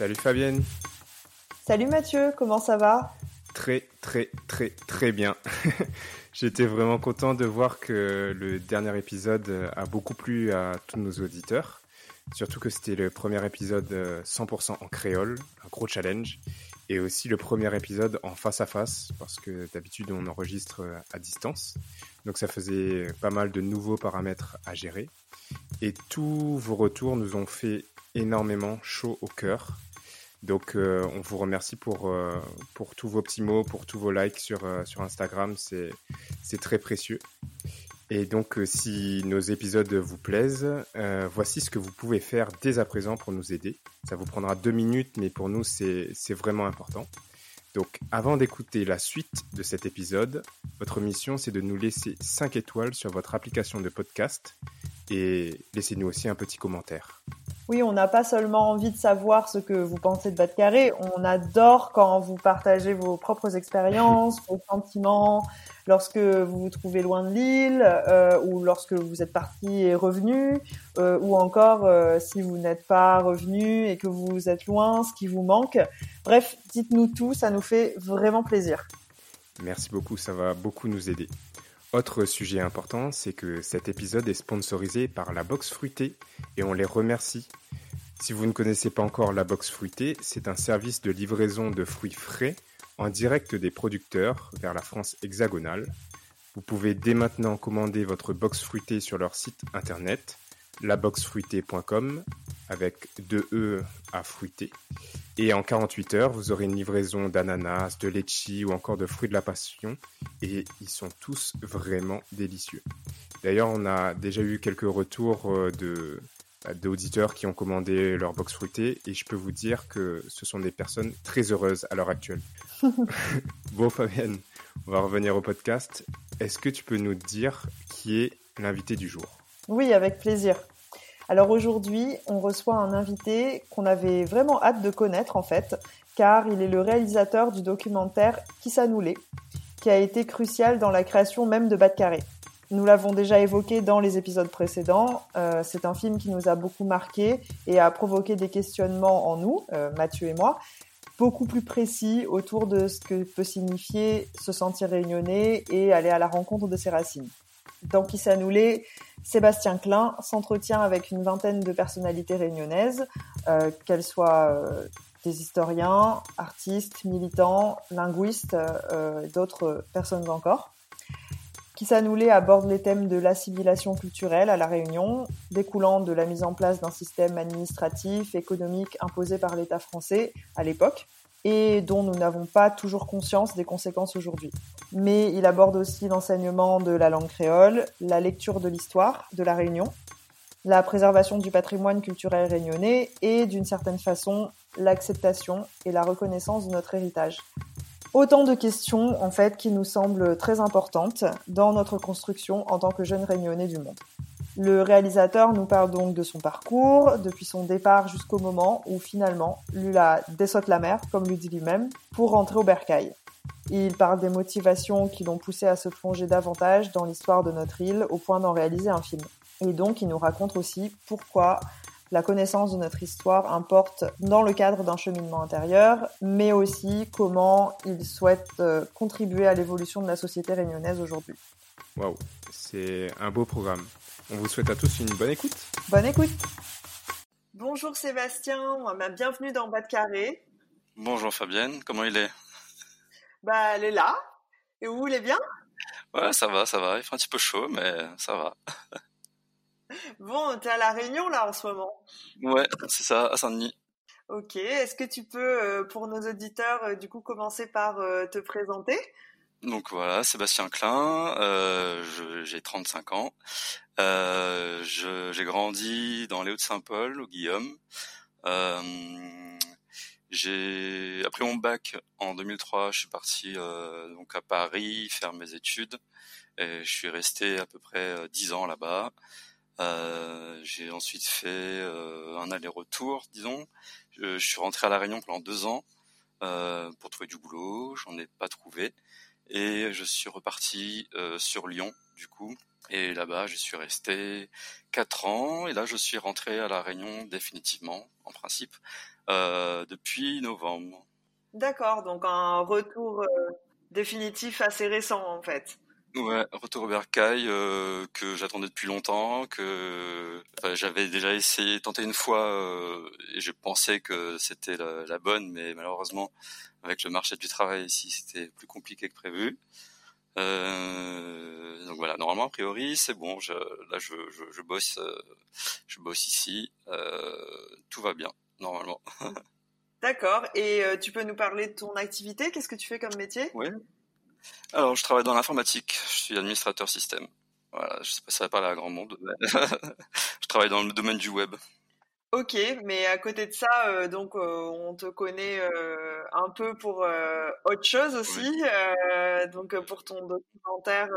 Salut Fabienne Salut Mathieu, comment ça va? Très très très très bien. J'étais vraiment content de voir que le dernier épisode a beaucoup plu à tous nos auditeurs. Surtout que c'était le premier épisode 100% en créole, un gros challenge. Et aussi le premier épisode en face à face, parce que d'habitude on enregistre à distance. Donc ça faisait pas mal de nouveaux paramètres à gérer. Et tous vos retours nous ont fait énormément chaud au cœur. Donc euh, on vous remercie pour, euh, pour tous vos petits mots, pour tous vos likes sur, euh, sur Instagram, c'est très précieux. Et donc si nos épisodes vous plaisent, voici ce que vous pouvez faire dès à présent pour nous aider. Ça vous prendra deux minutes, mais pour nous c'est vraiment important. Donc avant d'écouter la suite de cet épisode, votre mission c'est de nous laisser 5 étoiles sur votre application de podcast et laissez-nous aussi un petit commentaire. Oui, on n'a pas seulement envie de savoir ce que vous pensez de de Carré, on adore quand vous partagez vos propres expériences, vos sentiments, lorsque vous vous trouvez loin de l'île, euh, ou lorsque vous êtes parti et revenu, euh, ou encore euh, si vous n'êtes pas revenu et que vous êtes loin, ce qui vous manque. Bref, dites-nous tout, ça nous fait vraiment plaisir. Merci beaucoup, ça va beaucoup nous aider. Autre sujet important, c'est que cet épisode est sponsorisé par la Box Fruitée et on les remercie. Si vous ne connaissez pas encore la Box Fruitée, c'est un service de livraison de fruits frais en direct des producteurs vers la France hexagonale. Vous pouvez dès maintenant commander votre box fruitée sur leur site internet laboxfruitée.com avec deux E à fruiter. Et en 48 heures, vous aurez une livraison d'ananas, de litchi ou encore de fruits de la passion. Et ils sont tous vraiment délicieux. D'ailleurs, on a déjà eu quelques retours euh, de bah, d'auditeurs qui ont commandé leur box fruitée et je peux vous dire que ce sont des personnes très heureuses à l'heure actuelle. bon Fabienne, on va revenir au podcast. Est-ce que tu peux nous dire qui est l'invité du jour? Oui, avec plaisir. Alors aujourd'hui, on reçoit un invité qu'on avait vraiment hâte de connaître en fait, car il est le réalisateur du documentaire s'annoulait, qui a été crucial dans la création même de Bas de Carré. Nous l'avons déjà évoqué dans les épisodes précédents. Euh, c'est un film qui nous a beaucoup marqué et a provoqué des questionnements en nous, euh, Mathieu et moi, beaucoup plus précis autour de ce que peut signifier se sentir réunionnais et aller à la rencontre de ses racines. Dans s'annoulait, Sébastien Klein s'entretient avec une vingtaine de personnalités réunionnaises, euh, qu'elles soient euh, des historiens, artistes, militants, linguistes, euh, d'autres personnes encore. S'annoulait aborde les thèmes de l'assimilation culturelle à La Réunion, découlant de la mise en place d'un système administratif, économique imposé par l'État français à l'époque, et dont nous n'avons pas toujours conscience des conséquences aujourd'hui. Mais il aborde aussi l'enseignement de la langue créole, la lecture de l'histoire de la Réunion, la préservation du patrimoine culturel réunionnais et, d'une certaine façon, l'acceptation et la reconnaissance de notre héritage. Autant de questions, en fait, qui nous semblent très importantes dans notre construction en tant que jeunes réunionnais du monde. Le réalisateur nous parle donc de son parcours, depuis son départ jusqu'au moment où finalement Lula dessaute la mer, comme lui dit lui-même, pour rentrer au bercail. Il parle des motivations qui l'ont poussé à se plonger davantage dans l'histoire de notre île au point d'en réaliser un film. Et donc il nous raconte aussi pourquoi la connaissance de notre histoire importe dans le cadre d'un cheminement intérieur, mais aussi comment il souhaite euh, contribuer à l'évolution de la société réunionnaise aujourd'hui. Waouh, c'est un beau programme. On vous souhaite à tous une bonne écoute. Bonne écoute. Bonjour Sébastien, bienvenue dans Bas de Carré. Bonjour Fabienne, comment il est? Bah, elle est là. Et vous, il est bien? Ouais, ça va, ça va. Il fait un petit peu chaud, mais ça va. bon, t'es à La Réunion là en ce moment? Ouais, c'est ça, à Saint-Denis. Ok, est-ce que tu peux, euh, pour nos auditeurs, euh, du coup, commencer par euh, te présenter? Donc voilà, Sébastien Klein, euh, j'ai 35 ans. Euh, j'ai grandi dans les Hauts-de-Saint-Paul, au Guillaume. Euh, j'ai après mon bac en 2003, je suis parti euh, donc à Paris faire mes études et je suis resté à peu près 10 ans là-bas. j'ai ensuite fait un aller-retour, disons. Je, je, suis rentré à la Réunion pendant deux ans pour trouver du boulot. J'en ai pas trouvé et je suis reparti euh, sur Lyon du coup et là-bas je suis resté quatre ans et là je suis rentré à la Réunion définitivement en principe euh, depuis novembre. D'accord, donc un retour euh, définitif assez récent en fait. Ouais, retour au bercail euh, que j'attendais depuis longtemps, que j'avais déjà essayé, tenté une fois euh, et je pensais que c'était la, la, bonne, mais malheureusement avec le marché du travail ici c'était plus compliqué que prévu. Euh, donc voilà, normalement a priori c'est bon. Je, là je, je, je bosse, euh, je bosse ici, tout va bien normalement. D'accord. Et tu peux nous parler de ton activité Qu'est-ce que tu fais comme métier? Oui. Alors, je travaille dans l'informatique. Je suis administrateur système. Voilà, je sais pas si ça va parler à grand monde. je travaille dans le domaine du web. Ok, mais à côté de ça, euh, donc euh, on te connaît euh, un peu pour autre chose aussi, donc pour ton documentaire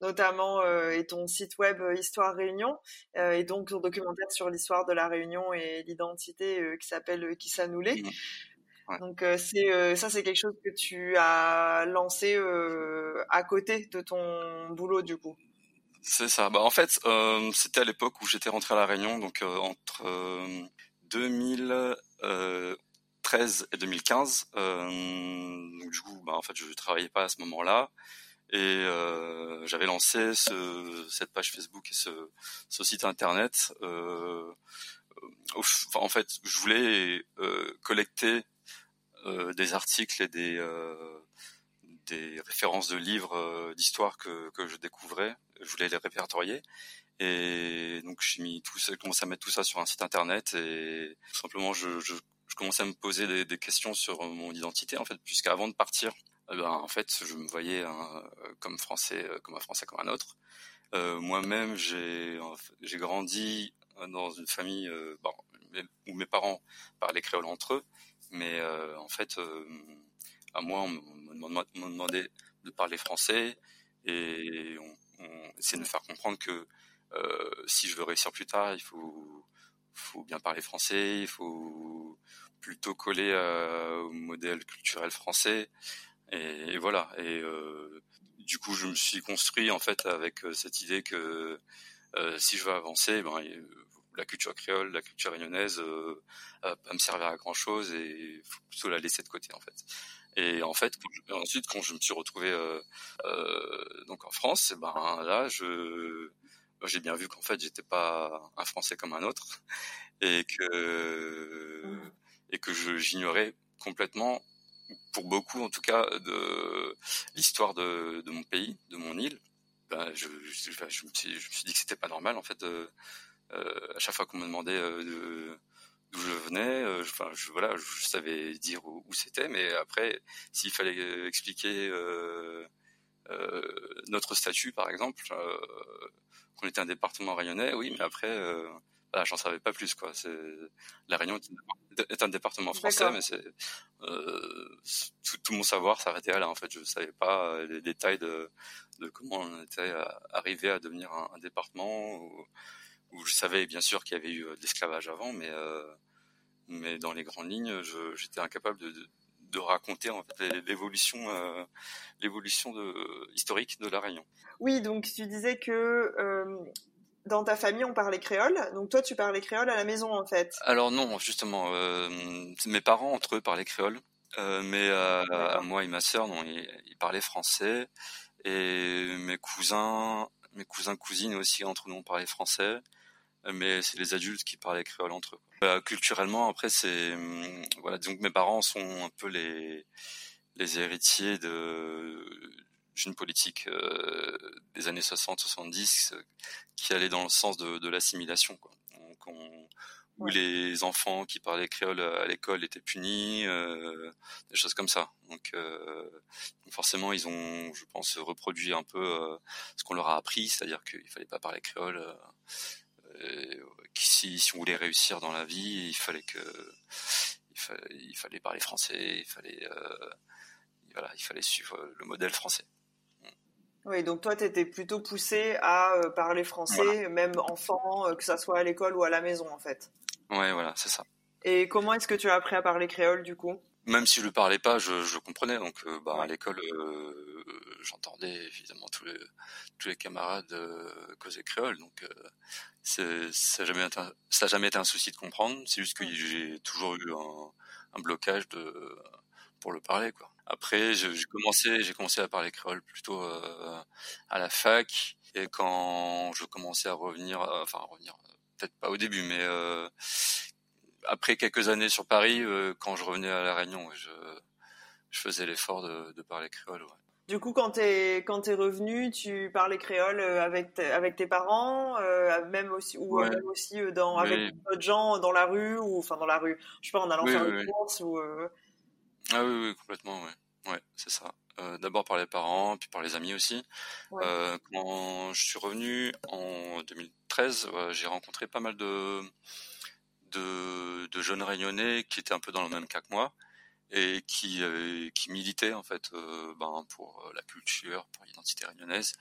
notamment et ton site web Histoire Réunion, et donc ton documentaire sur l'histoire de la Réunion et l'identité qui s'appelle Kissanoulé. Mmh. Donc euh, c'est euh, ça c'est quelque chose que tu as lancé euh, à côté de ton boulot du coup. C'est ça. Bah en fait c'était à l'époque où j'étais rentré à la Réunion donc entre 2013 et 2015. donc du coup bah en fait je travaillais pas à ce moment-là et j'avais lancé ce, cette page Facebook et ce, ce site internet. Enfin, en fait je voulais collecter euh, des articles et des euh, des références de livres euh, d'histoire que, que je découvrais. Je voulais les répertorier. Et donc j'ai mis tout ça, commencé à mettre tout ça sur un site internet et tout simplement je, je, commençais à me poser des, questions sur mon identité en fait, puisqu'avant de partir, eh ben, en fait je me voyais hein, comme français, comme un français comme un autre. Euh, Moi-même j'ai grandi dans une famille euh, bon, où mes parents parlaient créole entre eux mais euh, en fait, euh, moi, on me demandait de parler français et on, on essayait de me faire comprendre que euh, si je veux réussir plus tard, il faut, bien parler français, il faut plutôt coller euh, au modèle culturel français. Et, voilà. Et euh, du coup, je me suis construit en fait avec cette idée que si je veux avancer, ben, la culture créole, la culture réunionnaise, euh, pas me servir à grand chose et faut plutôt la laisser de côté en fait. Et en fait, ensuite, quand je me suis retrouvé euh, euh, donc en France, eh ben là, je j'ai bien vu qu'en fait, j'étais pas un Français comme un autre et que et que j'ignorais complètement, pour beaucoup en tout cas, de l'histoire de, de mon pays, de mon île. Ben, je, je, je, me suis, je me suis dit que c'était pas normal en fait de, euh, à chaque fois qu'on me demandait euh, d'où je venais, euh, enfin, je, voilà, je savais dire où, c'était, mais après, s'il fallait expliquer notre statut, par exemple, qu'on était un département rayonnais, oui, mais après, bah, j'en savais pas plus quoi. C'est la Réunion est un département français, mais c'est euh, tout, mon savoir s'arrêtait là. En fait, je savais pas les détails de, de comment on était arrivé à devenir un, un département. Ou, où je savais bien sûr qu'il y avait eu euh, de l'esclavage avant, mais euh, mais dans les grandes lignes, j'étais incapable de, de, de, raconter en fait, l'évolution euh, l'évolution de historique de la Réunion. Oui, donc tu disais que euh, dans ta famille on parlait créole, donc toi tu parlais créole à la maison en fait. Alors non, justement, euh, mes parents entre eux parlaient créole, mais à moi et ma sœur, non, ils, ils, parlaient français. Et mes cousins, mes cousins cousines aussi entre nous on parlait français mais c'est les adultes qui parlaient créole entre eux. Euh, culturellement, après, c'est hum, voilà, donc mes parents sont un peu les les héritiers de d'une politique euh, des années 60-70 euh, qui allait dans le sens de, de l'assimilation. Donc, on, où les enfants qui parlaient créole à l'école étaient punis, euh, des choses comme ça. Donc, forcément, ils ont, je pense, reproduit un peu ce qu'on leur a appris, c'est-à-dire qu'il fallait pas parler créole. Si, si on voulait réussir dans la vie, il fallait que il, fallait parler français, il fallait voilà, il fallait suivre le modèle français. Oui, donc toi, tu étais plutôt poussé à euh, parler français, même enfant, euh, que ça soit à l'école ou à la maison, en fait. Ouais, voilà, c'est ça. Et comment est-ce que tu as appris à parler créole, du coup? Même si je ne parlais pas, je, comprenais. Donc, euh, bah, à l'école, j'entendais évidemment tous les, tous les camarades causer créole. Donc, ça n'a jamais, été, jamais été un souci de comprendre. C'est juste que j'ai toujours eu un, un blocage de, pour le parler, quoi. Après, j'ai commencé, j'ai commencé à parler créole plutôt euh, à la fac et quand je commençais à revenir, euh, enfin revenir, peut-être pas au début, mais euh, après quelques années sur Paris, quand je revenais à la Réunion, je, je faisais l'effort de, de, parler créole. Ouais. Du coup, quand t'es quand t'es revenu, tu parlais créole avec avec tes parents, même aussi ou même aussi dans avec d'autres gens dans la rue ou enfin dans la rue. Je sais pas en allant faire une course ou. Ah oui, oui, complètement, ouais. Ouais, c'est ça. Euh, D'abord par les parents, puis par les amis aussi. Euh, quand je suis revenu en 2013, j'ai rencontré pas mal de, de, de, jeunes réunionnais qui étaient un peu dans le même cas que moi et qui, euh, qui militaient en fait euh, ben, pour euh, la culture, pour l'identité réunionnaise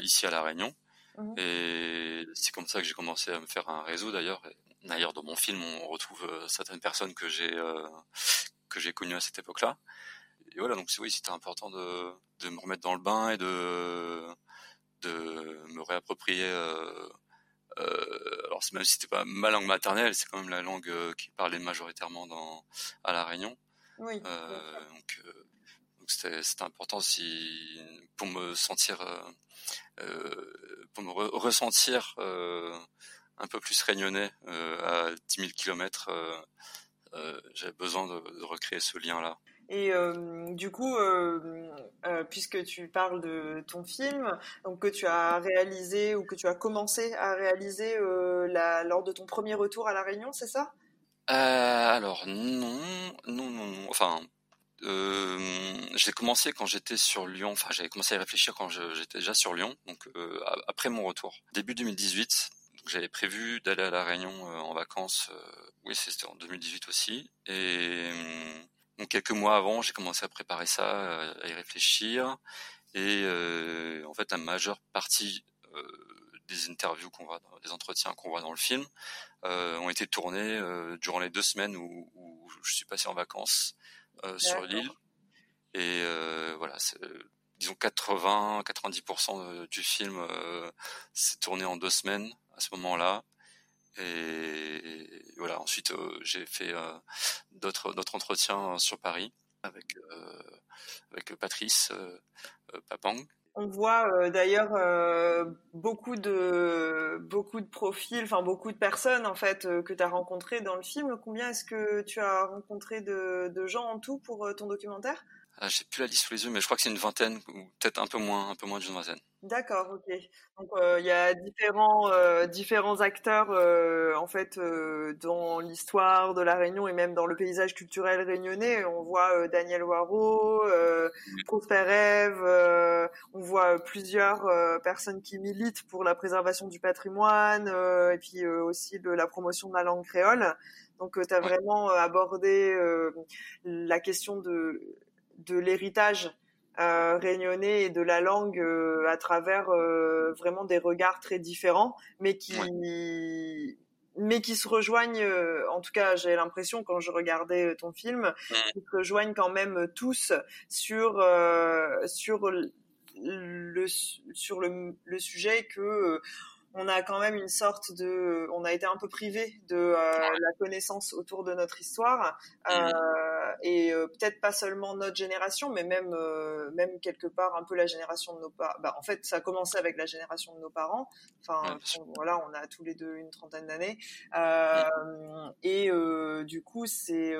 ici à la Réunion. Mmh. Et c'est comme ça que j'ai commencé à me faire un réseau d'ailleurs. D'ailleurs, dans mon film, on retrouve certaines personnes que j'ai que j'ai connu à cette époque-là. Et voilà, donc oui, c'était important de, de me remettre dans le bain et de, de me réapproprier. Euh, euh, alors même si c'était pas ma langue maternelle, c'est quand même la langue euh, qui parlait majoritairement dans à la Réunion. Oui. Euh, donc euh, donc c'était important si pour me sentir euh, pour me ressentir un peu plus réunionnais à 10 000 kilomètres euh, j'avais besoin de, recréer ce lien-là. Et euh, du coup, euh, puisque tu parles de ton film, donc que tu as réalisé ou que tu as commencé à réaliser lors de ton premier retour à la Réunion, c'est ça? Alors non, non, non, non. Enfin, j'ai commencé quand j'étais sur Lyon. Enfin, j'avais commencé à réfléchir quand j'étais déjà sur Lyon, donc après mon retour, début 2018 j'avais prévu d'aller à la Réunion euh, en vacances. Euh, oui, c'était en 2018 aussi. Et donc quelques mois avant, j'ai commencé à préparer ça, euh, à y réfléchir. Et en fait, la majeure partie des interviews qu'on voit, des entretiens qu'on voit dans le film, ont été tournés durant les deux semaines où, où, je suis passé en vacances sur l'île. Et voilà, disons 80-90% du film s'est tourné en deux semaines à ce moment-là. Et voilà, ensuite euh, j'ai fait euh, d'autres entretiens sur Paris avec euh, avec Patrice Papang. On voit d'ailleurs beaucoup de beaucoup de profils, enfin beaucoup de personnes en fait que tu as rencontrées dans le film. Combien est-ce que tu as rencontré de, de gens en tout pour ton documentaire? Ah, J'ai plus la liste sous les yeux, mais je crois que c'est une vingtaine ou peut-être un peu moins, un peu moins d'une vingtaine. D'accord, ok. Donc euh, il y a différents euh, différents acteurs euh, en fait dans l'histoire de la Réunion et même dans le paysage culturel réunionnais. On voit Daniel Waro, Prosper Eve, on voit plusieurs personnes qui militent pour la préservation du patrimoine et puis aussi de la promotion de la langue créole. Donc tu as vraiment abordé la question de de l'héritage euh, réunionnais et de la langue euh, à travers euh, vraiment des regards très différents, mais qui mais qui se rejoignent. Euh, en tout cas, j'ai l'impression quand je regardais ton film, ils se rejoignent quand même tous sur sur le sur le, le sujet que on a quand même une sorte de, on a été un peu privé de euh, la connaissance autour de notre histoire euh, et euh, peut-être pas seulement notre génération, mais même même quelque part un peu la génération de nos parents. Bah, en fait, ça a commencé avec la génération de nos parents. Enfin, voilà, on a tous les deux une trentaine d'années mmh. et du coup, c'est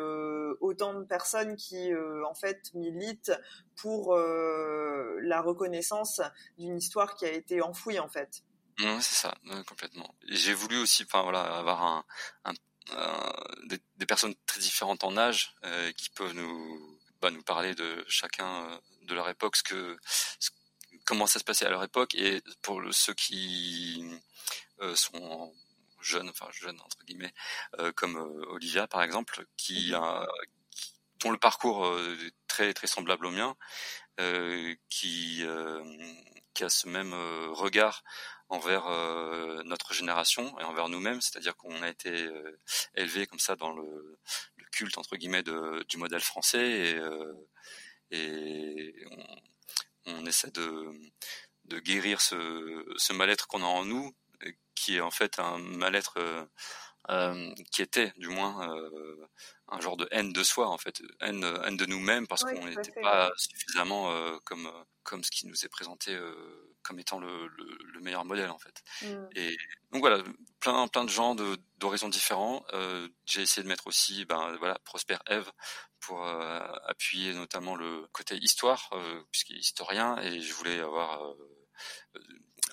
autant de personnes qui en fait militent pour la reconnaissance d'une histoire qui a été enfouie en fait c'est ça, complètement. J'ai voulu aussi, enfin voilà, avoir un, des, personnes très différentes en âge euh, qui peuvent nous bah, nous parler de chacun de leur époque, ce que comment ça se passait à leur époque et pour ceux qui sont jeunes, enfin jeunes entre guillemets, comme Olivia par exemple, qui mhm. a dont le parcours est très très semblable au mien, qui qui a ce même regard envers euh, notre génération et envers nous-mêmes, c'est-à-dire qu'on a été euh, élevé comme ça dans le, culte entre guillemets du modèle français et, euh, on, essaie de, de guérir ce, ce mal-être qu'on a en nous, qui est en fait un mal-être euh, qui était du moins euh, un genre de haine de soi en fait, haine, haine de nous-mêmes parce qu'on n'était pas suffisamment euh, comme comme ce qui nous est présenté comme étant le, le, le, meilleur modèle en fait. Mm. Et donc voilà, plein plein de gens d'horizons différents. Euh, J'ai essayé de mettre aussi, ben voilà, Prosper Eve pour euh, appuyer notamment le côté histoire, euh, puisqu'il est historien, et je voulais avoir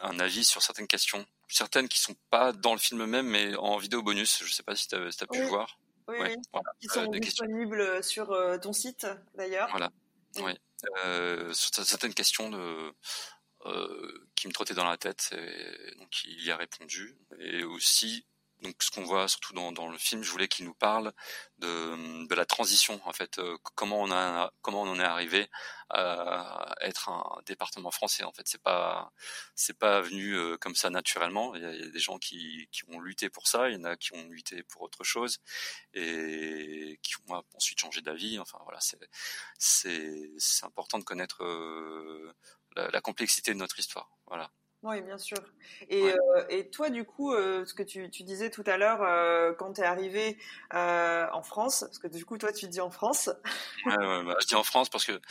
un avis sur certaines questions certaines qui sont pas dans le film même, mais en vidéo bonus. Je sais pas si tu as, pu voir. Oui, oui. Qui sont disponibles sur euh, ton site d'ailleurs. Voilà. Oui. Euh, sur certaines questions de, euh, qui me trottaient dans la tête, et donc il y a répondu. Et aussi donc ce qu'on voit surtout dans, le film, je voulais qu'il nous parle de, la transition en fait, euh, comment on en est arrivé à être un département français en fait. C'est pas c'est pas venu euh, comme ça naturellement. Il y, a, des gens qui, ont lutté pour ça, il y en a qui ont lutté pour autre chose et qui ont ensuite changé d'avis. Enfin voilà, c'est c'est c'est important de connaître euh, la, la complexité de notre histoire. Voilà. Oui, bien sûr. Et, euh, et toi, du coup, euh, ce que tu, tu, disais tout à l'heure, euh, quand tu es arrivé en France, parce que du coup, toi, tu dis en France. ouais, ouais, bah, je dis en France parce que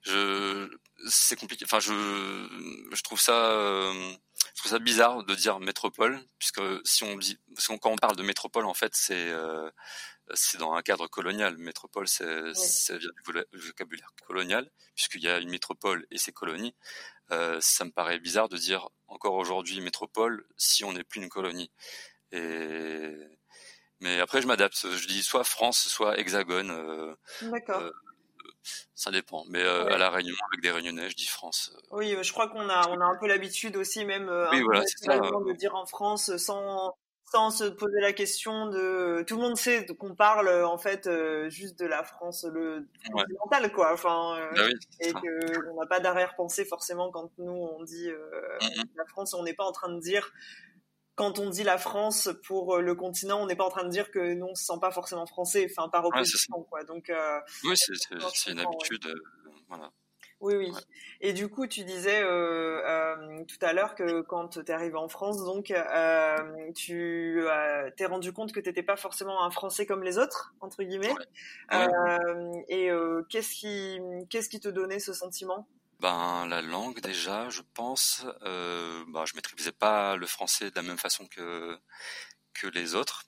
je, c'est compliqué. Enfin, je, je trouve ça, je trouve ça bizarre de dire métropole, puisque si on dit, parce quand on parle de métropole, en fait, c'est c'est dans un cadre colonial. Métropole, c'est vient du vocabulaire colonial, puisqu'il y a une métropole et ses colonies. Euh, ça me paraît bizarre de dire encore aujourd'hui métropole si on n'est plus une colonie. Et mais après je m'adapte. Je dis soit France, soit Hexagone. Euh, D'accord. Euh, ça dépend. Mais à la Réunion avec des Réunionnais, je dis France. Oui, je crois qu'on a on a un peu l'habitude aussi même oui, voilà, de dire en France sans sans se poser la question de tout le monde sait qu'on parle en fait euh, juste de la France le continentale quoi. Enfin euh, bah et que on n'a pas d'arrière-pensée forcément quand nous on dit euh, la France on n'est pas en train de dire quand on dit la France pour le continent on n'est pas en train de dire que nous on se sent pas forcément français enfin par opposition quoi. Donc oui c'est une habitude voilà. Oui, oui. Et du coup, tu disais euh, euh, tout à l'heure que quand tu es arrivé en France, donc euh, tu t'es rendu compte que tu n'étais pas forcément un Français comme les autres, entre guillemets. et qu'est-ce qui, qu'est-ce qui te donnait ce sentiment? Ben la langue déjà, je pense. Euh, ben, je maîtrisais pas le français de la même façon que que les autres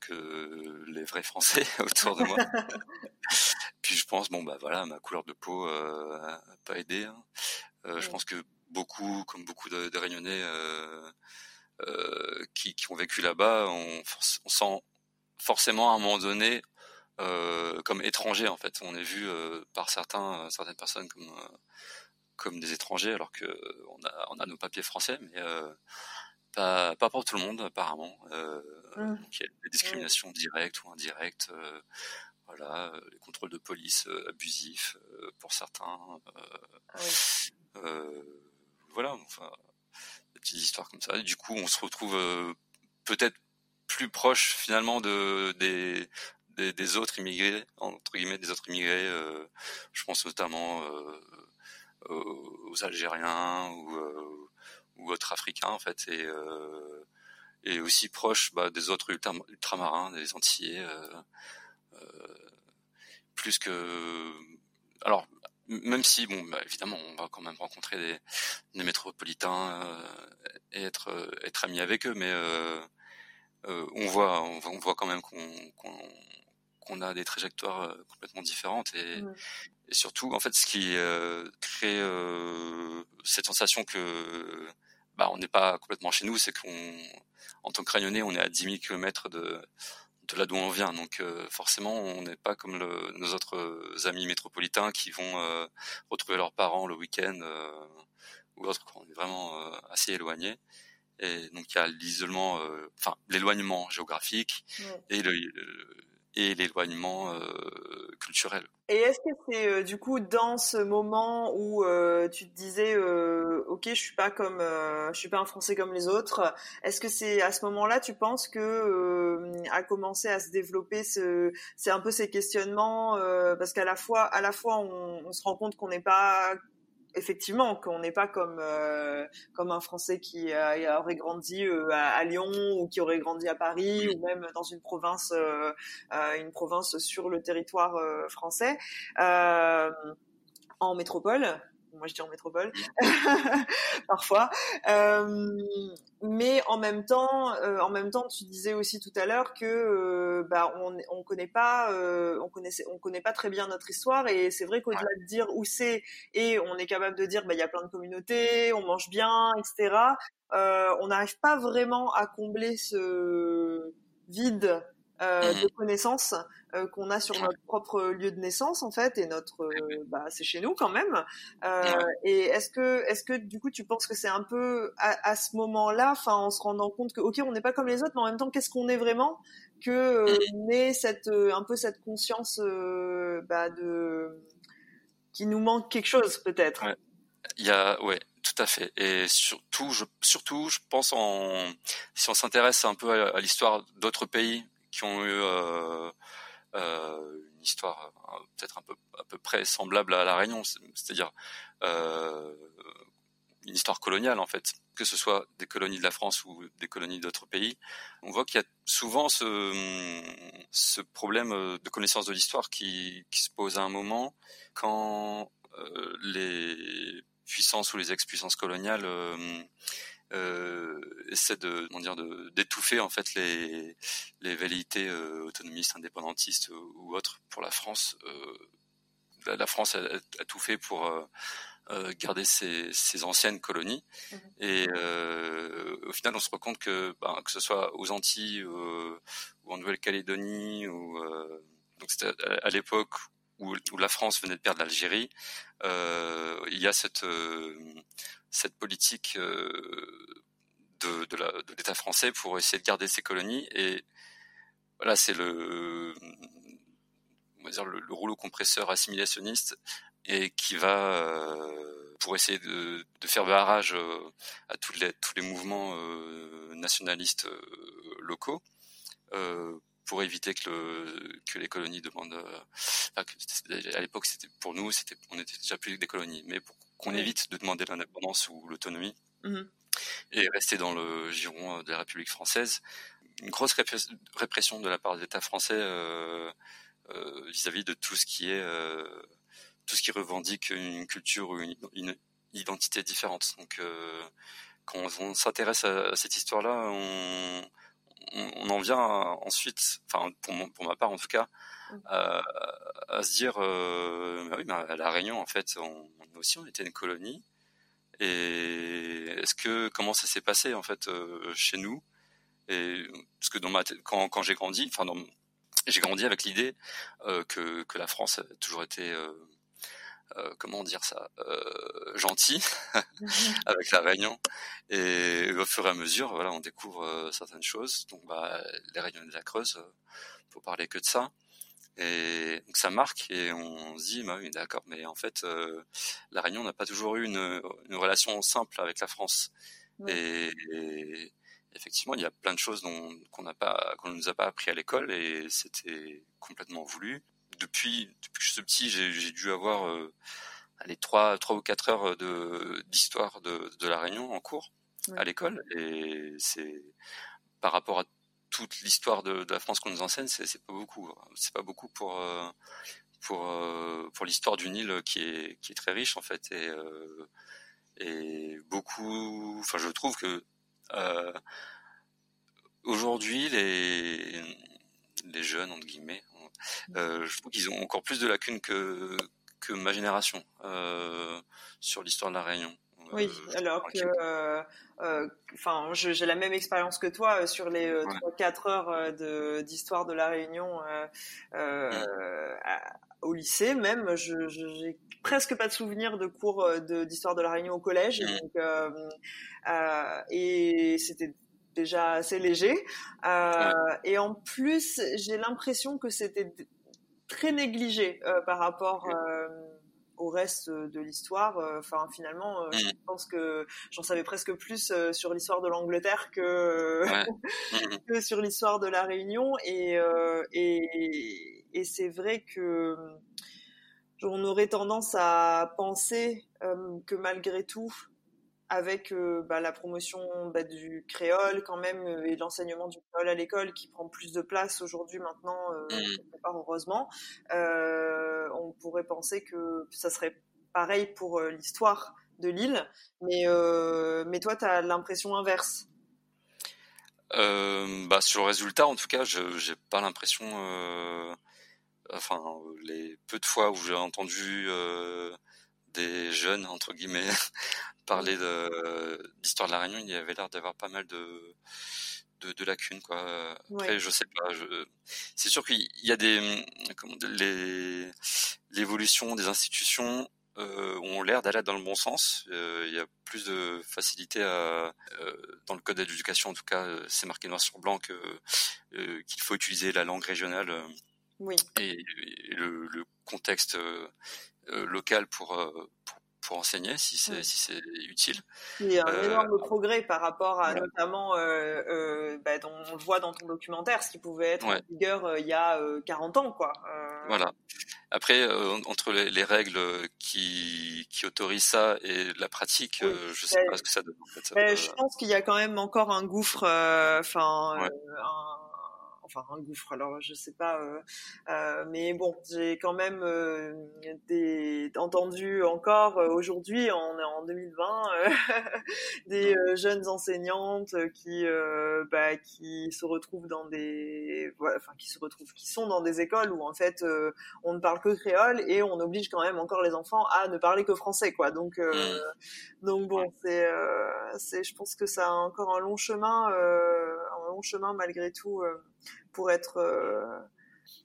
que les vrais Français autour de moi. Puis je pense, bon bah voilà, ma couleur de peau euh, a pas aidé. Hein. Euh, je pense que beaucoup, comme beaucoup de, de Réunionnais euh, euh, qui, qui, ont vécu là-bas, on, on, sent forcément à un moment donné euh, comme étranger en fait. On est vu par certains, certaines personnes comme comme des étrangers, alors que on a on a nos papiers français, mais pas, pas pour tout le monde apparemment. Euh, mmh. Il y a des discriminations directes ou indirectes. Euh, voilà, les contrôles de police euh, abusifs pour certains. Ah voilà, enfin, des petites histoires comme ça. Du coup, on se retrouve peut-être plus proche finalement de des, des, autres immigrés entre guillemets des autres immigrés. je pense notamment aux Algériens ou ou autres africains en fait et euh, et aussi proche bah, des autres ultramarins, des Antillais, euh, euh, plus que alors même si bon bah, évidemment on va quand même rencontrer des, des métropolitains et être être amis avec eux mais on voit on voit, quand même qu'on qu'on a des trajectoires complètement différentes et, et, surtout en fait ce qui crée cette sensation que bah, on n'est pas complètement chez nous, c'est qu'on, en tant que Réunionnais, on est à 10 000 km de, de là d'où on vient. Donc forcément, on n'est pas comme nos autres amis métropolitains qui vont retrouver leurs parents le week-end ou autre. On est vraiment assez éloigné. Et donc il y a l'isolement, enfin l'éloignement géographique et le, et l'éloignement euh, culturel. Et est-ce que c'est euh, du coup dans ce moment où euh, tu te disais ok je suis pas comme je suis pas un français comme les autres est-ce que c'est à ce moment-là tu penses que a commencé à se développer ce c'est un peu ces questionnements parce qu'à la fois à la fois on, on se rend compte qu'on n'est pas effectivement qu'on n'est pas comme euh, comme un Français qui aurait grandi euh, à, Lyon ou qui aurait grandi à Paris ou même dans une province euh, une province sur le territoire français en métropole moi je dis en métropole parfois. Euh, mais en même temps euh, en même temps tu disais aussi tout à l'heure que euh, bah on on connaît pas on connaissait on connaît pas très bien notre histoire. Et c'est vrai qu'au-delà de dire où c'est et on est capable de dire bah il y a plein de communautés on mange bien etc on n'arrive pas vraiment à combler ce vide euh, mmh. de connaissances euh, qu'on a sur notre propre lieu de naissance en fait et notre euh, bah c'est chez nous quand même. Et est-ce que est-ce que du coup tu penses que c'est un peu à, ce moment-là enfin en se rendant compte que ok on n'est pas comme les autres mais en même temps qu'est-ce qu'on est vraiment que naît cette un peu cette conscience bah, de qui nous manque quelque chose peut-être. Il y a ouais tout à fait. Et surtout, je, surtout, je pense en, si on s'intéresse un peu à l'histoire d'autres pays, qui ont eu euh, euh, une histoire euh, peut-être un peu à peu près semblable à la Réunion, c'est-à-dire une histoire coloniale en fait, que ce soit des colonies de la France ou des colonies d'autres pays. On voit qu'il y a souvent ce, problème de connaissance de l'histoire qui, se pose à un moment quand les puissances ou les ex-puissances coloniales essaie de comment dire d'étouffer en fait les les velléités euh, autonomistes, indépendantistes ou autres pour la France. Euh, la, France a, tout fait pour euh, garder ses, ses, anciennes colonies. Mmh Et euh, au final, on se rend compte que, ben, que ce soit aux Antilles ou en Nouvelle-Calédonie, ou donc c'était à, l'époque où, où, la France venait de perdre l'Algérie, il y a cette cette politique euh, de, l'État français pour essayer de garder ses colonies. Et voilà, c'est le, rouleau compresseur assimilationniste et qui va euh, pour essayer de, de, faire barrage euh, à tous les, mouvements nationalistes locaux pour éviter que, le, que les colonies demandent. à l'époque, pour nous, on était déjà plus des colonies, mais pour qu'on évite de demander l'indépendance ou l'autonomie mmh et rester dans le giron euh, de la République française. Une grosse répression de la part de l'État français euh, euh, vis-à-vis de tout ce qui est tout ce qui revendique une culture ou une, identité différente. Donc quand on, s'intéresse à, cette histoire-là, on, on, en vient ensuite, enfin pour, pour ma part en tout cas. À, à se dire, bah oui, à la Réunion en fait, on, aussi on était une colonie. Et est-ce que comment ça s'est passé en fait euh, chez nous? Et parce que dans ma quand, quand j'ai grandi, enfin j'ai grandi avec l'idée euh, que, que la France a toujours été euh, comment dire ça gentil avec la Réunion. Et au fur et à mesure voilà on découvre certaines choses. Donc bah les Réunions de la Creuse faut parler que de ça et donc ça marque et on se dit, bah oui, d'accord, mais en fait, euh, la Réunion n'a pas toujours eu une, une, relation simple avec la France. Et, effectivement, il y a plein de choses qu'on n'a pas, qu'on ne nous a pas appris à l'école et c'était complètement voulu. Depuis, depuis que je suis petit, j'ai dû avoir euh, les trois, trois ou quatre heures de d'histoire de, de la Réunion en cours à l'école et c'est par rapport à toute l'histoire de, la France qu'on nous enseigne, c'est pas beaucoup. C'est pas beaucoup pour euh, euh, pour l'histoire d'une île qui est qui est très riche en fait et euh, beaucoup. Enfin, je trouve que aujourd'hui les les jeunes entre guillemets, je trouve qu'ils ont encore plus de lacunes que ma génération sur l'histoire de la Réunion. Oui, alors que, enfin, j'ai la même expérience que toi sur les 3-4 heures de d'histoire de la Réunion mm. au lycée même. Je j'ai presque pas de souvenir de cours d'histoire de, la Réunion au collège, mm. et c'était déjà assez léger. Et en plus, j'ai l'impression que c'était très négligé par rapport au reste de l'histoire. Euh, enfin, finalement, euh, je mmh. pense que j'en savais presque plus euh, sur l'histoire de l'Angleterre que, mmh. que sur l'histoire de la Réunion. Et, et, et c'est vrai que on aurait tendance à penser que malgré tout, avec euh, bah, la promotion bah, du créole quand même euh, et l'enseignement du créole à l'école qui prend plus de place aujourd'hui maintenant, euh, mmh. heureusement, euh, on pourrait penser que ça serait pareil pour l'histoire de l'île, mais, mais toi, tu as l'impression inverse. bah, sur le résultat, en tout cas, je n'ai pas l'impression, enfin, les peu de fois où j'ai entendu des jeunes entre guillemets parler de d'histoire de la Réunion, il y avait l'air d'avoir pas mal de, de, lacunes quoi. Après je sais pas, c'est sûr qu'il y a des l'évolution des institutions euh, ont l'air d'aller dans le bon sens. Euh, il y a plus de facilité à, euh, dans le code d'éducation, en tout cas, c'est marqué noir sur blanc qu'il faut utiliser la langue régionale. Oui. Et, le, le, contexte local pour, pour, pour enseigner si c'est si c'est utile. Il y a un euh, énorme progrès par rapport à notamment euh, euh, bah, dont on le voit dans ton documentaire, ce qui pouvait être en vigueur il y a 40 ans quoi. Voilà. Après entre les, les, règles qui qui autorisent ça et la pratique, je sais pas ce que ça donne en fait. je pense qu'il y a quand même encore un gouffre, enfin un enfin un gouffre. Alors je sais pas, euh, euh, mais bon, j'ai quand même euh, des, entendu encore aujourd'hui, on est en 2020, des jeunes enseignantes qui bah, qui se retrouvent dans des, enfin qui se retrouvent, qui sont dans des écoles où en fait on ne parle que créole et on oblige quand même encore les enfants à ne parler que français, quoi. Donc mmh. donc bon, c'est c'est, je pense que ça a encore un long chemin, long chemin malgré tout pour être euh,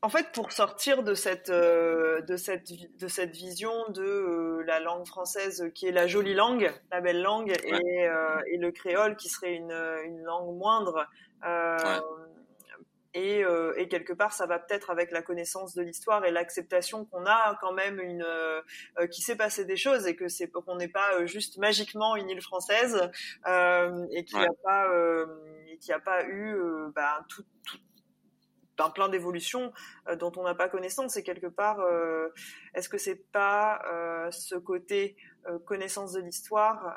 en fait, pour sortir de cette euh, de cette de cette vision de euh, la langue française qui est la jolie langue, la belle langue, et, et, le créole qui serait une, une langue moindre. Et, et, quelque part, ça va peut-être avec la connaissance de l'histoire et l'acceptation qu'on a quand même une qui s'est passé des choses et que c'est qu'on n'est pas juste magiquement une île française et qu'il n'y a pas et qu'il n'y a pas eu bah, tout, tout plein d'évolutions euh, dont on n'a pas connaissance et quelque part euh, est-ce que c'est pas euh, ce côté connaissance de l'histoire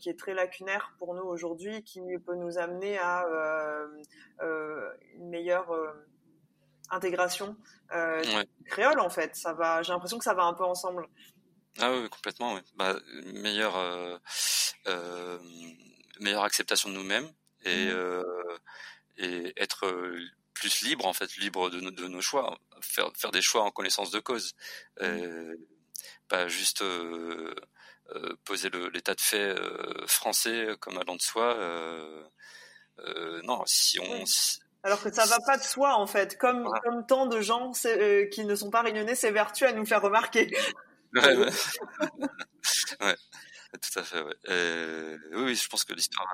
qui est très lacunaire pour nous aujourd'hui qui peut nous amener à une meilleure intégration créole en fait ça va j'ai l'impression que ça va un peu ensemble ah oui complètement oui. bah, meilleure meilleure acceptation de nous-mêmes et mmh. et être plus libre en fait, libre de, de nos choix, faire faire des choix en connaissance de cause, mmh. euh, pas juste euh, euh, poser l'état de fait français comme allant de soi. Non, si on alors que ça va pas de soi en fait, comme comme tant de gens qui ne sont pas réunionnais s'évertuent à nous faire remarquer. Ouais, ouais. ouais. tout à fait. Ouais. oui, oui, je pense que l'histoire,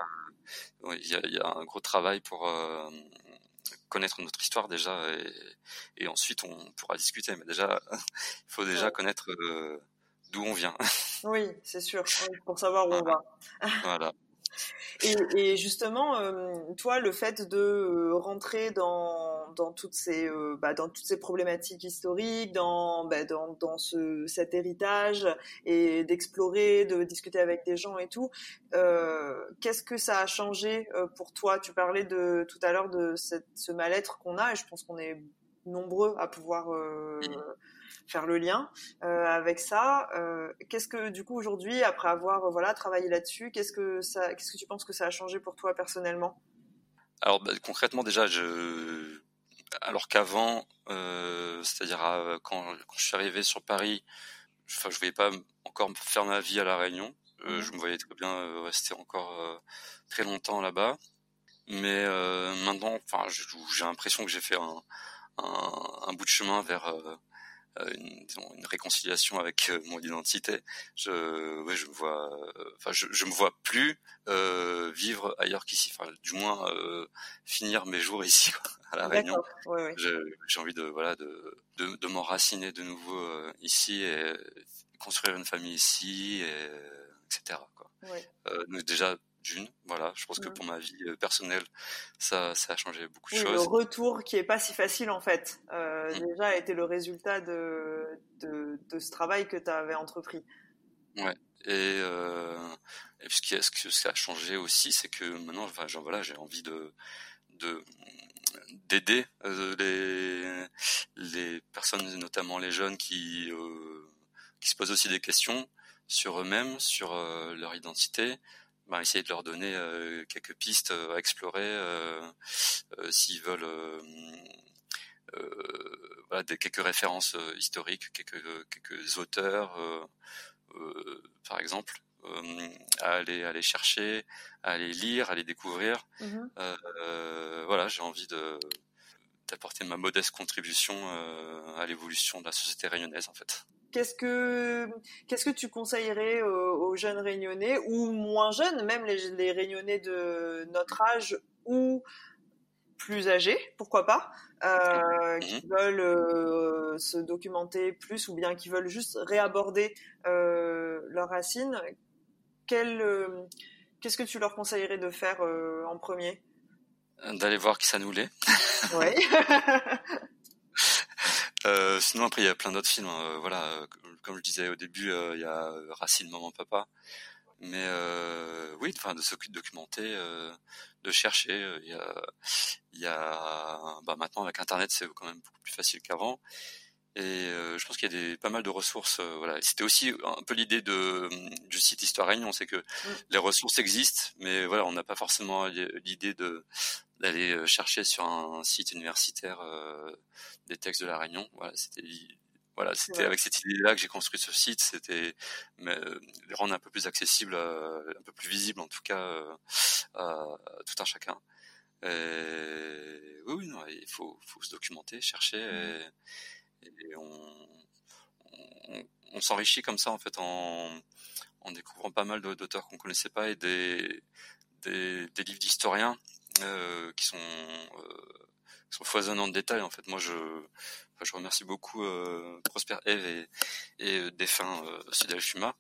il y, a, un gros travail pour connaître notre histoire déjà et, et, ensuite on pourra discuter. Mais déjà, il faut déjà connaître euh, d'où on vient. Oui, c'est sûr, pour savoir où on va. Voilà. Et, justement, euh, toi, le fait de euh, rentrer dans, dans toutes ces euh, bah, dans toutes ces problématiques historiques, dans bah, cet héritage et d'explorer, de discuter avec des gens et tout, qu'est-ce que ça a changé pour toi? Tu parlais tout à l'heure de ce mal-être qu'on a, et je pense qu'on est nombreux à pouvoir faire le lien euh, avec ça. Euh, qu'est-ce que du coup aujourd'hui, après avoir euh, voilà travaillé là-dessus, qu'est-ce que ça, qu'est-ce que tu penses que ça a changé pour toi personnellement? Alors bah, concrètement déjà, je alors qu'avant, euh, c'est-à-dire quand, quand, je suis arrivé sur Paris, je voulais pas encore faire ma vie à la Réunion. Euh, je me voyais très bien rester encore très longtemps là-bas. Mais maintenant, enfin, j'ai l'impression que j'ai fait un, un, bout de chemin vers une, une, réconciliation avec mon identité. Je, ouais, je me vois, enfin, je, je me vois plus vivre ailleurs qu'ici. Enfin, du moins finir mes jours ici quoi, à la Réunion. Ouais, ouais. J'ai envie de voilà de de, de m'enraciner de nouveau ici et construire une famille ici. Et, etc. Quoi. Euh, donc déjà d'une, voilà, je pense que pour ma vie euh, personnelle, ça, ça a changé beaucoup de choses. Le retour qui est pas si facile en fait, euh, mmh. déjà a été le résultat de, de, de ce travail que tu avais entrepris. Ouais. Et, et ce, qui, ce que ça a changé aussi, c'est que maintenant, enfin, genre, voilà, j'ai envie de, de d'aider les, les personnes, notamment les jeunes qui, qui se posent aussi des questions sur eux-mêmes, sur euh, leur identité, bah, essayer de leur donner euh, quelques pistes euh, à explorer s'ils veulent voilà, des, quelques références historiques, quelques, quelques auteurs, par exemple, à aller, aller chercher, à aller lire, à aller découvrir. Mmh voilà, j'ai envie de d'apporter ma modeste contribution à l'évolution de la société réunionnaise en fait. Qu'est-ce que qu'est-ce que tu conseillerais aux, jeunes réunionnais ou moins jeunes, même les, réunionnais de notre âge ou plus âgés, pourquoi pas, euh, qui mhm. veulent euh, se documenter plus ou bien qui veulent juste réaborder euh, leurs racines. qu'est-ce que tu leur conseillerais de faire en premier? D'aller voir qui ça nous l'est. Oui. Euh, sinon après il y a plein d'autres films. Hein. Euh, voilà, euh, comme je disais au début, il y a Racine, Maman, Papa. Mais oui, enfin de se documenter, de chercher. Il y a, y a bah, maintenant avec Internet c'est quand même beaucoup plus facile qu'avant. Et euh, je pense qu'il y a des, pas mal de ressources. Euh, voilà, c'était aussi un peu l'idée de du site Histoire Réunion, c'est que les ressources existent, mais voilà, on n'a pas forcément l'idée de d'aller euh, chercher sur un, site universitaire des textes de la Réunion. Voilà, c'était voilà, c'était avec cette idée-là que j'ai construit ce site. C'était les rendre un peu plus accessible, un peu plus visible en tout cas à, tout un chacun. Et oui, oui, non, il faut, faut se documenter, chercher. Mm. Et, on, on, s'enrichit comme ça en fait en, en découvrant pas mal d'auteurs qu'on connaissait pas et des, des, des livres d'historiens euh, qui sont euh, foisonnants de détails en fait. Moi je je remercie beaucoup euh, Prosper Eve et, et euh, défunt euh, Fuma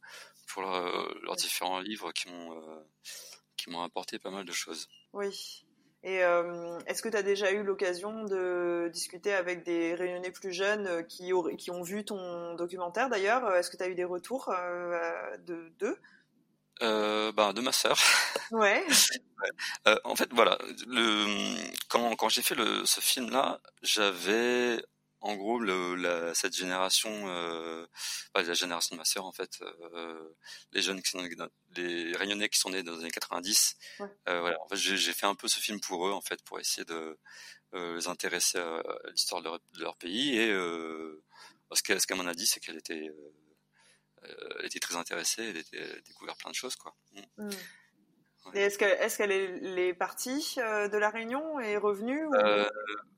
pour leurs différents livres qui m'ont qui m'ont apporté pas mal de choses. Oui. Et euh, est-ce que tu as déjà eu l'occasion de discuter avec des réunionnais plus jeunes euh, qui, qui ont vu ton documentaire d'ailleurs? Est-ce que tu as eu des retours euh, de d'eux? Euh, bah, de ma sœur. Ouais. euh, en fait, voilà, le, quand, quand j'ai fait le, ce film-là, j'avais en gros le, la, cette génération, euh, la génération de ma sœur en fait, euh, les jeunes qui sont les Réunionnais qui sont nés dans les années 90. Ouais. Euh, voilà, en fait, j'ai fait un peu ce film pour eux en fait, pour essayer de euh, les intéresser à, l'histoire de, de, leur pays et euh, ce qu'elle ce m'en a dit, c'est qu'elle était euh, elle était très intéressée, elle, était, elle a découvert plein de choses quoi. Mm. Mm. est-ce qu'elle est, partie de la Réunion et est revenue ou... euh,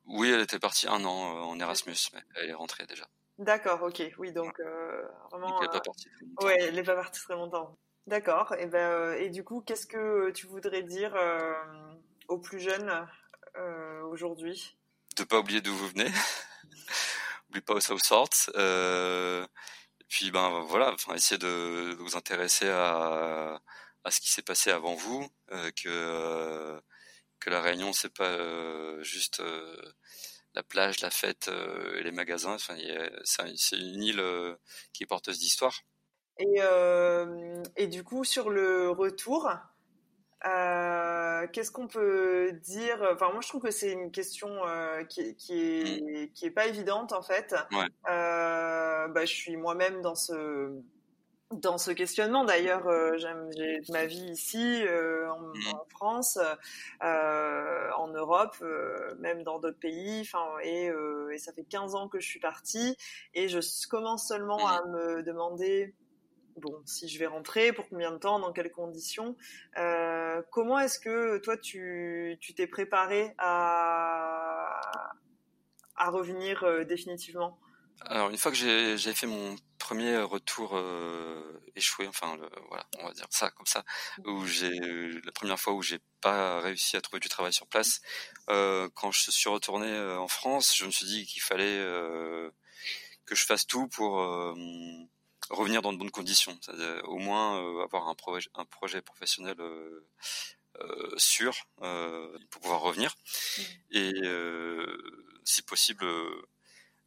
Oui, elle était partie un an euh, en Erasmus, mais elle est rentrée déjà. D'accord, ok. Oui, donc euh, vraiment. elle n'est pas partie très longtemps. Ouais, elle n'est pas partie très longtemps. D'accord. Et ben, euh, et du coup, qu'est-ce que tu voudrais dire euh, aux plus jeunes euh, aujourd'hui? De pas oublier d'où vous venez. N'oubliez pas où ça vous sorte. Puis, ben voilà, enfin, essayer de, vous intéresser à, à ce qui s'est passé avant vous, que que la Réunion c'est pas euh, juste euh, la plage, la fête euh, et les magasins. Enfin, c'est une île qui est porteuse d'histoire. Et, et du coup, sur le retour, qu'est-ce qu'on peut dire? Enfin, moi, je trouve que c'est une question qui, qui, est, qui est pas évidente en fait. Ouais. bah, je suis moi-même dans ce dans ce questionnement. D'ailleurs, euh, j'ai ma vie ici, euh, en, mmh. en, France, euh, en Europe, euh, même dans d'autres pays. Enfin, et, euh, et, ça fait 15 ans que je suis partie, et je commence seulement à mmh. me demander bon, si je vais rentrer, pour combien de temps, dans quelles conditions. Euh, comment est-ce que toi, tu t'es préparé à, revenir euh, définitivement? Alors, une fois que j'ai fait mon premier retour euh, échoué, enfin, voilà, on va dire ça comme ça, où j'ai la première fois où j'ai pas réussi à trouver du travail sur place, quand je suis retourné en France, je me suis dit qu'il fallait que je fasse tout pour revenir dans de bonnes conditions, au moins euh, avoir un projet, un projet professionnel euh, euh, sûr pour pouvoir revenir mmh. et si possible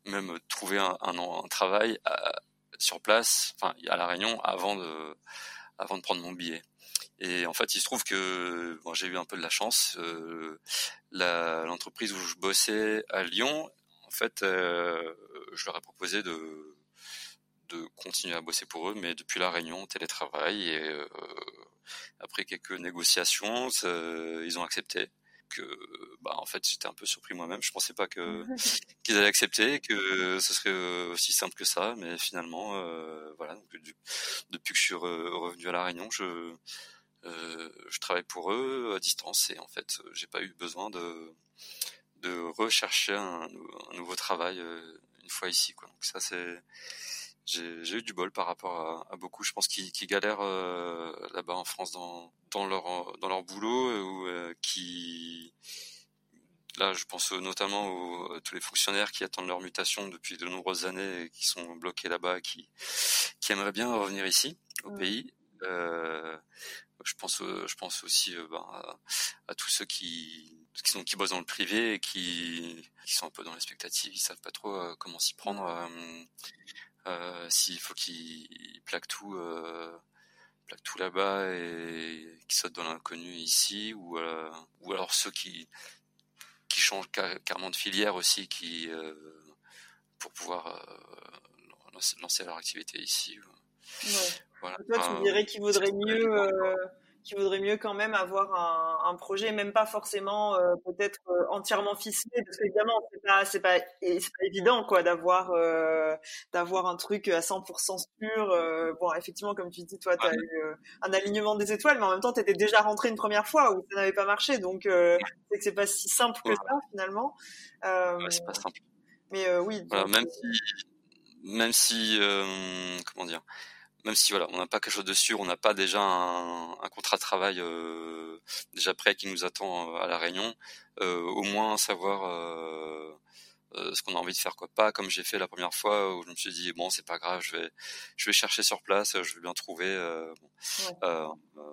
même trouver un, un, un travail à, sur place, enfin à la Réunion avant de avant de prendre mon billet. Et en fait, il se trouve que bon, j'ai eu un peu de la chance. Euh, l'entreprise où je bossais à Lyon, en fait, euh, je leur ai proposé de de continuer à bosser pour eux, mais depuis la Réunion, télétravail. Et euh, après quelques négociations, ils ont accepté. Que, bah, en fait, j'étais un peu surpris moi-même. Je pensais pas que qu'ils allaient accepter, que ce serait euh, aussi simple que ça. Mais finalement, euh, voilà. Donc, du, depuis que je suis revenu à la Réunion, je euh, je travaille pour eux à distance et en fait, j'ai pas eu besoin de de rechercher un, un nouveau travail une fois ici. Quoi. Donc ça, c'est j'ai eu du bol par rapport à, à beaucoup, je pense, qui, qui galèrent euh, là-bas en France dans, dans leur dans leur boulot euh, ou euh, qui là, je pense notamment aux, à tous les fonctionnaires qui attendent leur mutation depuis de nombreuses années et qui sont bloqués là-bas, qui qui aimeraient bien revenir ici au pays. Euh, je pense, je pense aussi ben, à, à, tous ceux qui qui sont qui bossent dans le privé et qui qui sont un peu dans l'expectative, ils savent pas trop comment s'y prendre. Euh, s'il faut qu'il plaque tout, euh, plaque tout là-bas et qu'il saute dans l'inconnu ici, ou euh, ou alors ceux qui qui changent carrément de filière aussi, qui pour pouvoir lancer, leur activité ici. Ouais. Voilà. Toi, tu dirais qu'il vaudrait mieux qu'il vaudrait mieux quand même avoir un, un projet, même pas forcément euh, peut-être euh, entièrement ficelé, parce qu'évidemment c'est pas c'est pas c'est pas évident quoi d'avoir euh, d'avoir un truc à 100% sûr. bon, effectivement, comme tu dis, toi, tu as eu un alignement des étoiles, mais en même temps, tu étais déjà rentré une première fois où ça n'avait pas marché, donc c'est que c'est pas si simple que ça finalement. Ouais, c'est pas simple. Mais oui. Voilà, même si même si comment dire même si voilà, on n'a pas quelque chose de sûr, on n'a pas déjà un, un, contrat de travail euh, déjà prêt qui nous attend euh, à la Réunion, euh, au moins savoir euh, euh, ce qu'on a envie de faire quoi. Pas comme j'ai fait la première fois où je me suis dit bon c'est pas grave, je vais je vais chercher sur place, je vais bien trouver. Euh, bon. ouais.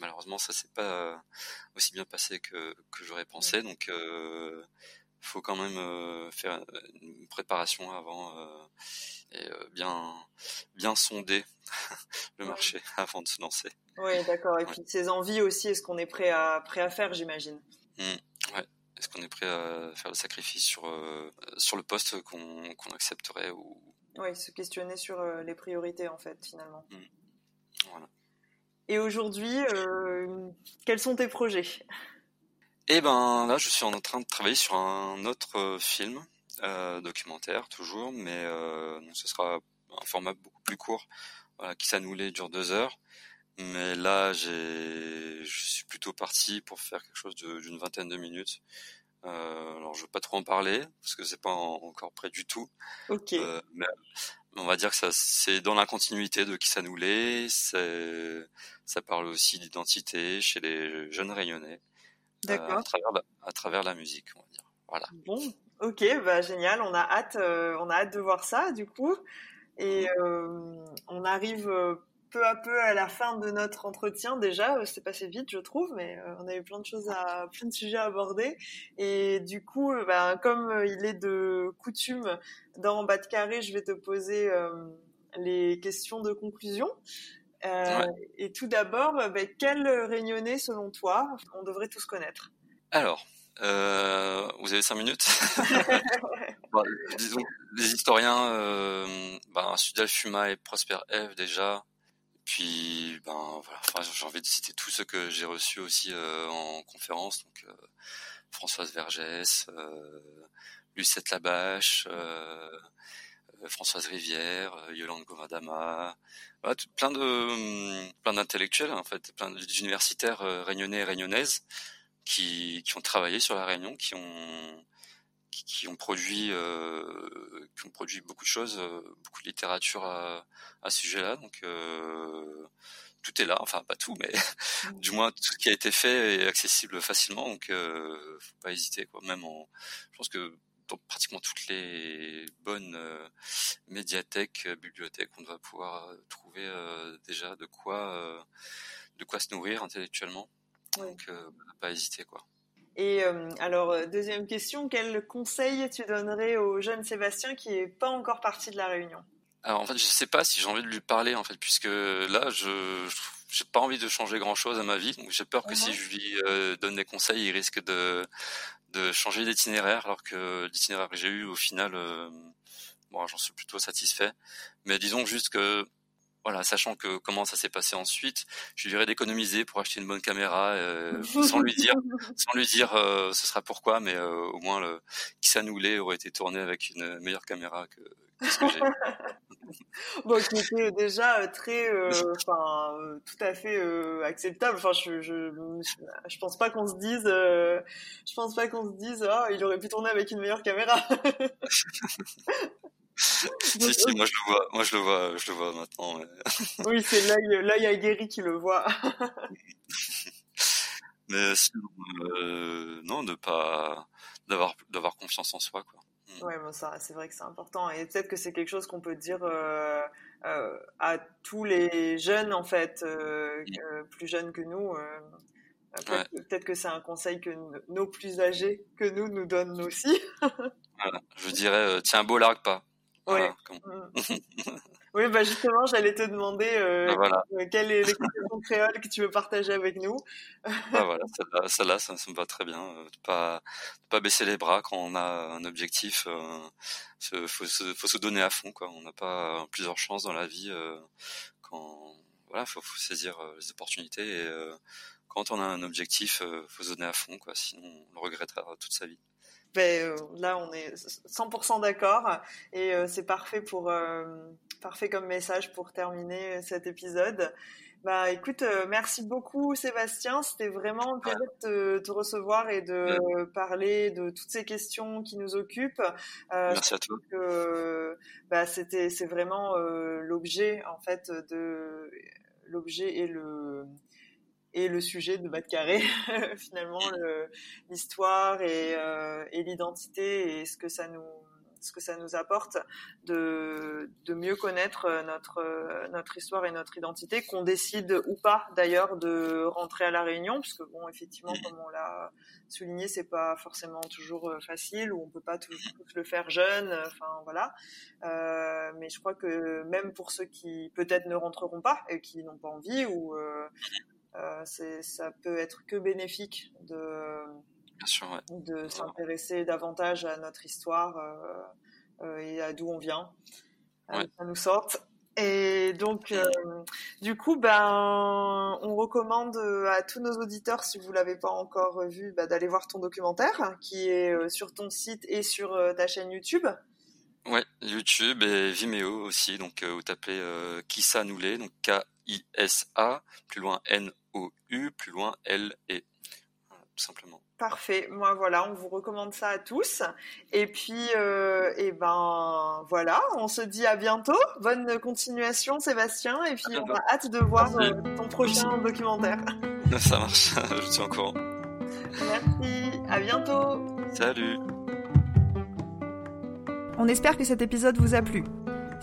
malheureusement ça s'est pas aussi bien passé que que j'aurais pensé, ouais. donc faut quand même faire une préparation avant et euh, bien bien sonder le marché avant de se lancer. Oui, d'accord. Et ouais. puis ses envies aussi, est-ce qu'on est prêt à prêt à faire, j'imagine? Mmh, ouais. Est-ce qu'on est prêt à faire le sacrifice sur euh, sur le poste qu'on accepterait ou Oui, se questionner sur euh, les priorités en fait, finalement. Mmh. Voilà. Et aujourd'hui, euh, quels sont tes projets? Eh ben là, je suis en train de travailler sur un autre film euh, documentaire toujours, mais euh, ce sera un format beaucoup plus court, voilà, qui s'annoulait dure deux heures. Mais là, j'ai, je suis plutôt parti pour faire quelque chose d'une vingtaine de minutes. Euh, alors, je veux pas trop en parler parce que c'est pas en, encore prêt du tout. Ok. Euh, mais, on va dire que ça, c'est dans la continuité de qui ça parle aussi d'identité chez les jeunes Réunionnais. D'accord. à travers la, à travers la musique, on va dire. Voilà. Bon, Ok, bah génial. On a hâte, euh, on a hâte de voir ça du coup. Et euh, on arrive euh, peu à peu à la fin de notre entretien déjà. Euh, c'est passé vite, je trouve, mais euh, on a eu plein de choses à, plein de sujets à aborder. Et du coup, bah, comme il est de coutume dans bas de carré, je vais te poser les questions de conclusion. Ouais. Et tout d'abord, bah, quel réunionnais selon toi on devrait tous connaître? Alors. Euh, vous avez cinq minutes bon, Disons, les historiens, euh, ben, Sudal Fuma et Prosper F déjà. Puis, ben voilà, enfin, j'ai envie de citer tous ceux que j'ai reçus aussi euh, en conférence. Donc, euh, Françoise Vergès, euh, Lucette Labache, euh, Françoise Rivière, Yolande Govindama, plein de plein d'intellectuels en fait, plein d'universitaires réunionnais et réunionnaises qui, qui ont travaillé sur la Réunion, qui ont qui, ont produit qui ont produit beaucoup de choses, beaucoup de littérature à, à ce sujet-là. Donc tout est là, enfin pas tout, mais mmh. du moins tout ce qui a été fait est accessible facilement, donc euh, faut pas hésiter quoi. Même en, je pense que dans pratiquement toutes les bonnes euh, médiathèques, euh, bibliothèques, on va pouvoir euh, trouver déjà de quoi, de quoi se nourrir intellectuellement. Donc pas hésiter quoi. Et alors deuxième question, quel conseil tu donnerais au jeune Sébastien qui est pas encore parti de la Réunion? Alors en fait, je sais pas si j'ai envie de lui parler en fait, puisque là, je j'ai pas envie de changer grand chose à ma vie, donc j'ai peur que si je lui euh, donne des conseils, il risque de de changer d'itinéraire, alors que l'itinéraire que j'ai eu au final, euh, bon, j'en suis plutôt satisfait. Mais disons juste que voilà, sachant que comment ça s'est passé ensuite, je lui dirais d'économiser pour acheter une bonne caméra, euh, sans lui dire, sans lui dire, euh, ce sera pourquoi, mais euh, au moins le qui s'annoulait aurait été tourné avec une meilleure caméra que, ce que j'ai. bon, qui était déjà très, enfin, tout à fait acceptable. Enfin, je, je, je pense pas qu'on se dise, je pense pas qu'on se dise, ah, il aurait pu tourner avec une meilleure caméra. si, si, moi je le vois, moi je le vois, je le vois maintenant. oui, c'est l'œil, l'œil aguerri qui le voit. mais sinon, euh, non, de pas, d'avoir, d'avoir confiance en soi, quoi. Mm. Ouais, bon, ça, c'est vrai que c'est important et peut-être que c'est quelque chose qu'on peut dire euh, euh, à tous les jeunes en fait, euh, mm. plus jeunes que nous. Peut-être, que c'est un conseil que nos plus âgés que nous nous donnent aussi. voilà. Je dirais, tiens, beau largue pas. Oui. oui, bah justement, j'allais te demander euh, ah, euh, quelle est l'expression créole que tu veux partager avec nous. ah, voilà, celle-là, ça, ça, me va très bien. Euh, de pas, pas baisser les bras quand on a un objectif. Il faut, se, faut se donner à fond, quoi. On n'a pas plusieurs chances dans la vie. quand voilà, faut, faut saisir les opportunités et quand on a un objectif, faut se donner à fond, quoi. Sinon, on le regrettera toute sa vie. Ben, euh, là, on est 100% d'accord et euh, c'est parfait pour euh, parfait comme message pour terminer cet épisode. Bah, écoute, merci beaucoup Sébastien. C'était vraiment un plaisir de te, recevoir et de parler de toutes ces questions qui nous occupent. merci à toi. bah, c'était, c'est vraiment l'objet en fait de l'objet et le et le sujet de Bas Carré, finalement, l'histoire et, euh, et l'identité et ce que ça nous ce que ça nous apporte de, de mieux connaître notre notre histoire et notre identité, qu'on décide ou pas d'ailleurs de rentrer à la Réunion, puisque bon effectivement comme on l'a souligné, c'est pas forcément toujours euh, facile ou on peut pas tous, le faire jeune, enfin voilà. Euh, mais je crois que même pour ceux qui peut-être ne rentreront pas et qui n'ont pas envie ou euh, euh, ça peut être que bénéfique de, de s'intéresser davantage à notre histoire euh, euh, et à d'où on vient, ouais. ça nous sorte. Et donc, du coup, ben, on recommande à tous nos auditeurs, si vous l'avez pas encore vu, ben, d'aller voir ton documentaire, qui est sur ton site et sur ta chaîne YouTube. Ouais, YouTube et Vimeo aussi. Donc, vous tapez Kissa Noulé, donc K-I-S-A, plus loin N o-U, plus loin L et tout simplement. Parfait. Moi, voilà, on vous recommande ça à tous. Et puis, euh, et ben, voilà, on se dit à bientôt. Bonne continuation, Sébastien. Et puis, on a hâte de voir euh, ton prochain documentaire. Ça marche. Je suis en courant. Merci. À bientôt. Salut. On espère que cet épisode vous a plu.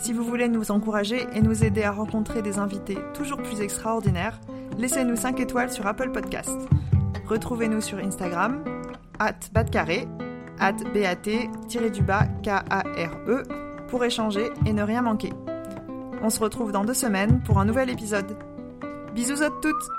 Si vous voulez nous encourager et nous aider à rencontrer des invités toujours plus extraordinaires, laissez-nous 5 étoiles sur Apple Podcast. Retrouvez-nous sur Instagram, at batcarré, at bat-k-a-r-e, pour échanger et ne rien manquer. On se retrouve dans deux semaines pour un nouvel épisode. Bisous à toutes